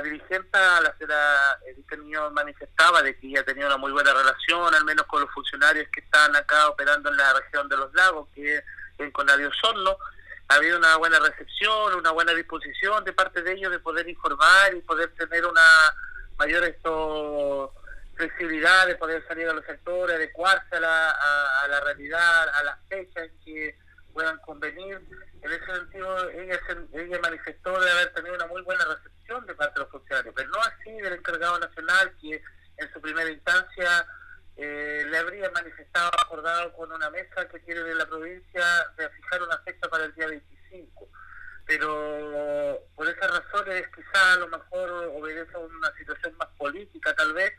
la dirigente, la señora Erika Niño, manifestaba de que ella tenía una muy buena relación, al menos con los funcionarios que están acá operando en la región de los lagos, que es en Conadio Sorno. Ha habido una buena recepción, una buena disposición de parte de ellos de poder informar y poder tener una mayor esto flexibilidad de poder salir a los sectores, adecuarse a la, a, la realidad, a las fechas que puedan convenir. En ese sentido, ella, ella manifestó de haber tenido una muy buena recepción de parte de los funcionarios, pero no así del encargado nacional que en su primera instancia eh, le habría manifestado, acordado con una mesa que tiene de la provincia de fijar una fecha para el día 25. Pero por esas razones quizá a lo mejor obedece a una situación más política tal vez,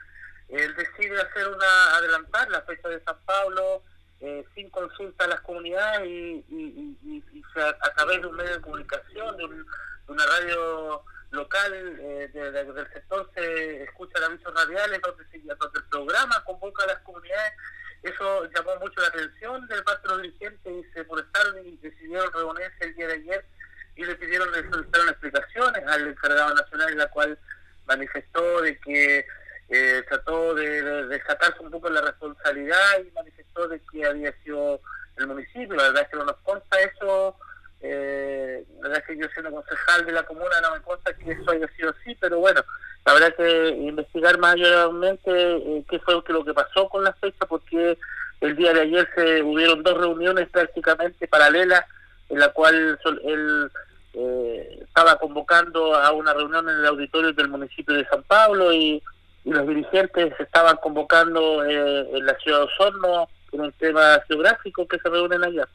él decide hacer una adelantar la fecha de San Pablo eh, sin consulta a las comunidades y, a, través de un medio de comunicación, de, una radio local eh, del sector se escuchan avisos radiales donde, donde el programa convoca a las comunidades. Eso llamó mucho la atención del parte de y se molestaron y decidieron reunirse el día de ayer y le pidieron le solicitaron explicaciones al encargado nacional, en la cual manifestó de que eh, trató de, de, un poco la responsabilidad y manifestó de que había sido el municipio. La verdad es que no nos consta eso. Eh, la verdad es que yo siendo concejal de la comuna no me consta que eso haya sido así, pero bueno, habrá que investigar mayormente eh, qué fue lo que pasó con la fecha, porque el día de ayer se hubieron dos reuniones prácticamente paralelas en la cual él eh, estaba convocando a una reunión en el auditorio del municipio de San Pablo y los dirigentes estaban convocando eh, en la ciudad de Osorno en un tema geográfico que se reúnen allá.